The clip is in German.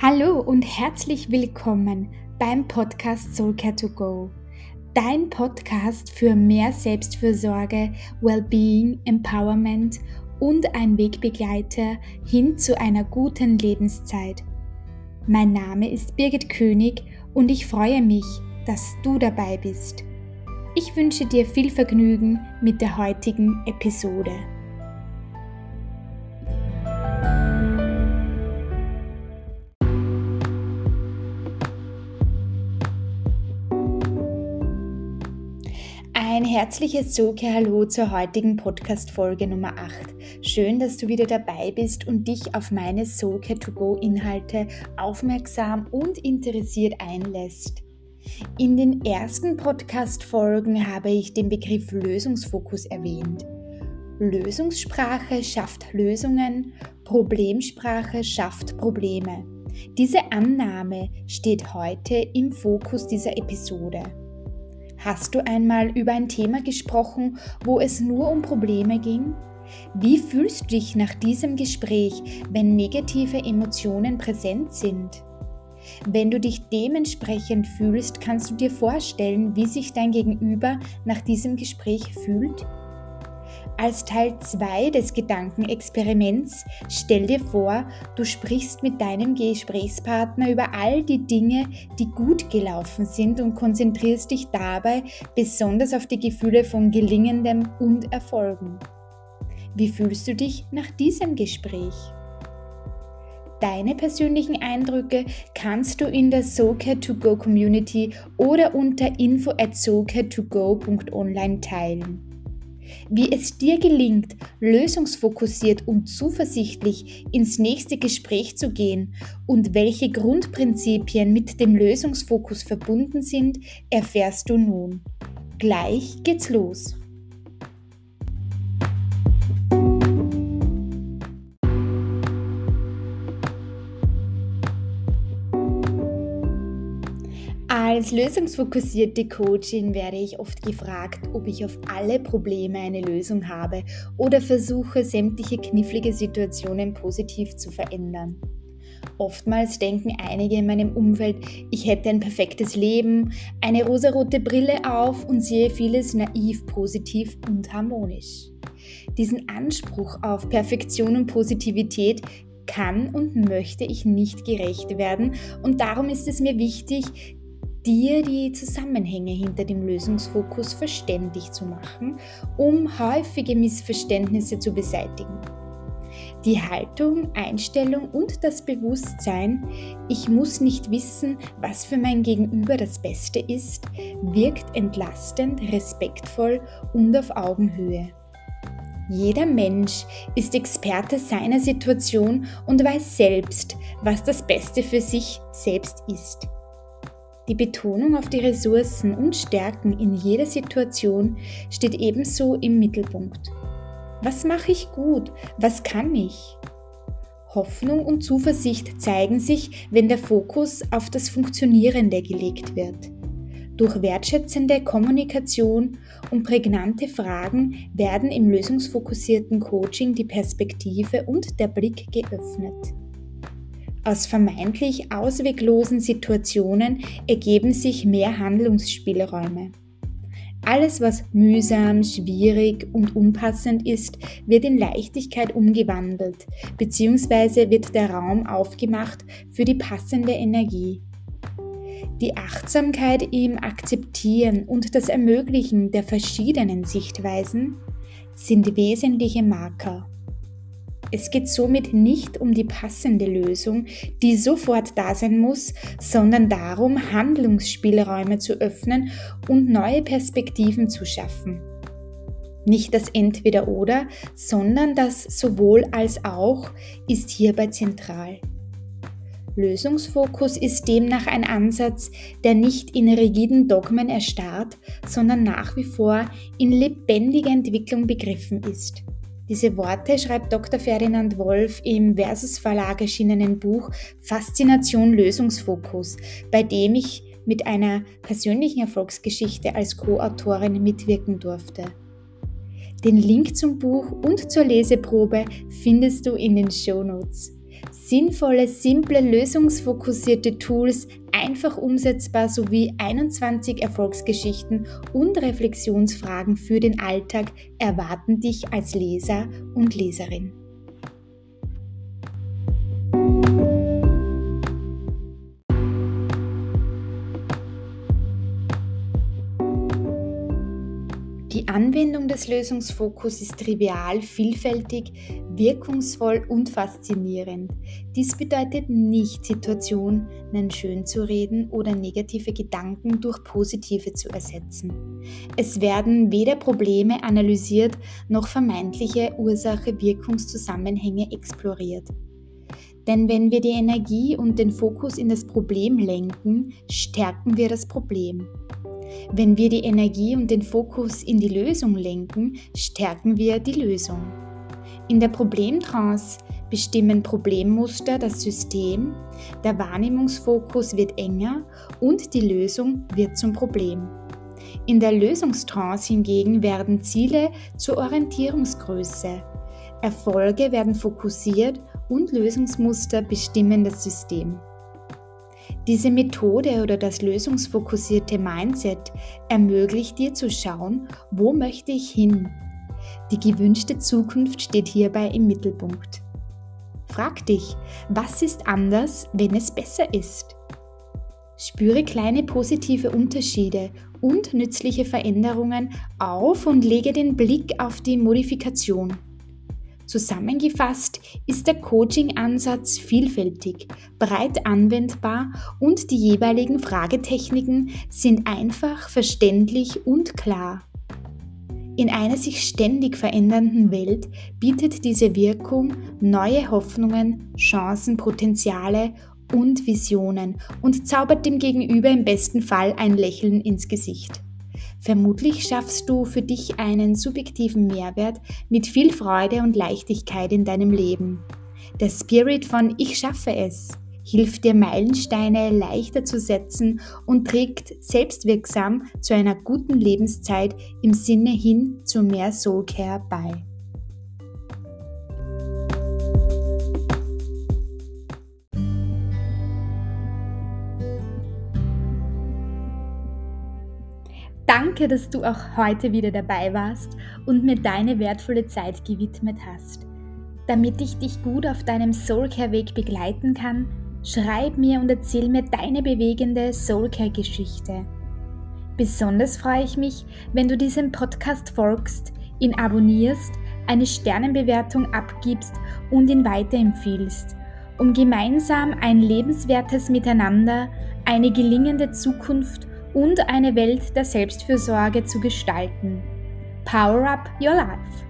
Hallo und herzlich willkommen beim Podcast Soulcare to Go. Dein Podcast für mehr Selbstfürsorge, Wellbeing, Empowerment und ein Wegbegleiter hin zu einer guten Lebenszeit. Mein Name ist Birgit König und ich freue mich, dass du dabei bist. Ich wünsche dir viel Vergnügen mit der heutigen Episode. Herzliches Soke Hallo zur heutigen Podcast-Folge Nummer 8. Schön, dass du wieder dabei bist und dich auf meine Soke to go Inhalte aufmerksam und interessiert einlässt. In den ersten Podcast-Folgen habe ich den Begriff Lösungsfokus erwähnt. Lösungssprache schafft Lösungen, Problemsprache schafft Probleme. Diese Annahme steht heute im Fokus dieser Episode. Hast du einmal über ein Thema gesprochen, wo es nur um Probleme ging? Wie fühlst du dich nach diesem Gespräch, wenn negative Emotionen präsent sind? Wenn du dich dementsprechend fühlst, kannst du dir vorstellen, wie sich dein Gegenüber nach diesem Gespräch fühlt? Als Teil 2 des Gedankenexperiments stell dir vor, du sprichst mit deinem Gesprächspartner über all die Dinge, die gut gelaufen sind und konzentrierst dich dabei besonders auf die Gefühle von Gelingendem und Erfolgen. Wie fühlst du dich nach diesem Gespräch? Deine persönlichen Eindrücke kannst du in der SoCare2Go Community oder unter info at socare2go.online teilen. Wie es dir gelingt, lösungsfokussiert und zuversichtlich ins nächste Gespräch zu gehen und welche Grundprinzipien mit dem Lösungsfokus verbunden sind, erfährst du nun. Gleich geht's los. Als lösungsfokussierte Coachin werde ich oft gefragt, ob ich auf alle Probleme eine Lösung habe oder versuche, sämtliche knifflige Situationen positiv zu verändern. Oftmals denken einige in meinem Umfeld, ich hätte ein perfektes Leben, eine rosarote Brille auf und sehe vieles naiv, positiv und harmonisch. Diesen Anspruch auf Perfektion und Positivität kann und möchte ich nicht gerecht werden und darum ist es mir wichtig, dir die Zusammenhänge hinter dem Lösungsfokus verständlich zu machen, um häufige Missverständnisse zu beseitigen. Die Haltung, Einstellung und das Bewusstsein, ich muss nicht wissen, was für mein Gegenüber das Beste ist, wirkt entlastend, respektvoll und auf Augenhöhe. Jeder Mensch ist Experte seiner Situation und weiß selbst, was das Beste für sich selbst ist. Die Betonung auf die Ressourcen und Stärken in jeder Situation steht ebenso im Mittelpunkt. Was mache ich gut? Was kann ich? Hoffnung und Zuversicht zeigen sich, wenn der Fokus auf das Funktionierende gelegt wird. Durch wertschätzende Kommunikation und prägnante Fragen werden im lösungsfokussierten Coaching die Perspektive und der Blick geöffnet. Aus vermeintlich ausweglosen Situationen ergeben sich mehr Handlungsspielräume. Alles, was mühsam, schwierig und unpassend ist, wird in Leichtigkeit umgewandelt, bzw. wird der Raum aufgemacht für die passende Energie. Die Achtsamkeit im Akzeptieren und das Ermöglichen der verschiedenen Sichtweisen sind wesentliche Marker. Es geht somit nicht um die passende Lösung, die sofort da sein muss, sondern darum, Handlungsspielräume zu öffnen und neue Perspektiven zu schaffen. Nicht das Entweder-Oder, sondern das sowohl als auch ist hierbei zentral. Lösungsfokus ist demnach ein Ansatz, der nicht in rigiden Dogmen erstarrt, sondern nach wie vor in lebendiger Entwicklung begriffen ist. Diese Worte schreibt Dr. Ferdinand Wolf im Versus Verlag erschienenen Buch Faszination Lösungsfokus, bei dem ich mit einer persönlichen Erfolgsgeschichte als Co-Autorin mitwirken durfte. Den Link zum Buch und zur Leseprobe findest du in den Show Notes. Sinnvolle, simple, lösungsfokussierte Tools, einfach umsetzbar sowie 21 Erfolgsgeschichten und Reflexionsfragen für den Alltag erwarten dich als Leser und Leserin. Die Anwendung des Lösungsfokus ist trivial, vielfältig, wirkungsvoll und faszinierend. Dies bedeutet nicht, Situationen schön zu reden oder negative Gedanken durch positive zu ersetzen. Es werden weder Probleme analysiert noch vermeintliche Ursache-Wirkungszusammenhänge exploriert. Denn wenn wir die Energie und den Fokus in das Problem lenken, stärken wir das Problem. Wenn wir die Energie und den Fokus in die Lösung lenken, stärken wir die Lösung. In der Problemtrance bestimmen Problemmuster das System, der Wahrnehmungsfokus wird enger und die Lösung wird zum Problem. In der Lösungstrance hingegen werden Ziele zur Orientierungsgröße. Erfolge werden fokussiert und Lösungsmuster bestimmen das System. Diese Methode oder das lösungsfokussierte Mindset ermöglicht dir zu schauen, wo möchte ich hin. Die gewünschte Zukunft steht hierbei im Mittelpunkt. Frag dich, was ist anders, wenn es besser ist? Spüre kleine positive Unterschiede und nützliche Veränderungen auf und lege den Blick auf die Modifikation. Zusammengefasst ist der Coaching-Ansatz vielfältig, breit anwendbar und die jeweiligen Fragetechniken sind einfach, verständlich und klar. In einer sich ständig verändernden Welt bietet diese Wirkung neue Hoffnungen, Chancen, Potenziale und Visionen und zaubert dem Gegenüber im besten Fall ein Lächeln ins Gesicht. Vermutlich schaffst du für dich einen subjektiven Mehrwert mit viel Freude und Leichtigkeit in deinem Leben. Der Spirit von Ich schaffe es hilft dir Meilensteine leichter zu setzen und trägt selbstwirksam zu einer guten Lebenszeit im Sinne hin zu mehr Soulcare bei. Danke, dass du auch heute wieder dabei warst und mir deine wertvolle Zeit gewidmet hast. Damit ich dich gut auf deinem Soulcare-Weg begleiten kann, schreib mir und erzähl mir deine bewegende Soulcare-Geschichte. Besonders freue ich mich, wenn du diesem Podcast folgst, ihn abonnierst, eine Sternenbewertung abgibst und ihn weiterempfiehlst, um gemeinsam ein lebenswertes Miteinander, eine gelingende Zukunft und eine Welt der Selbstfürsorge zu gestalten. Power Up Your Life!